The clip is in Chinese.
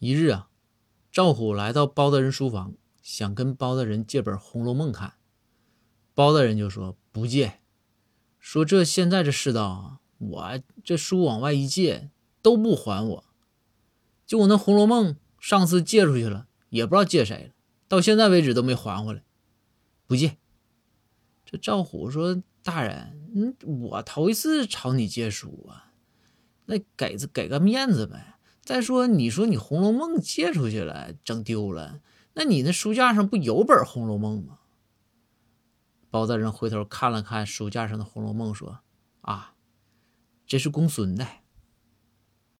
一日啊，赵虎来到包大人书房，想跟包大人借本《红楼梦》看。包大人就说不借，说这现在这世道啊，我这书往外一借都不还我。就我那《红楼梦》，上次借出去了，也不知道借谁了，到现在为止都没还回来，不借。这赵虎说：“大人，嗯，我头一次朝你借书啊，那给给个面子呗。”再说，你说你《红楼梦》借出去了，整丢了，那你那书架上不有本《红楼梦》吗？包大人回头看了看书架上的《红楼梦》，说：“啊，这是公孙的。”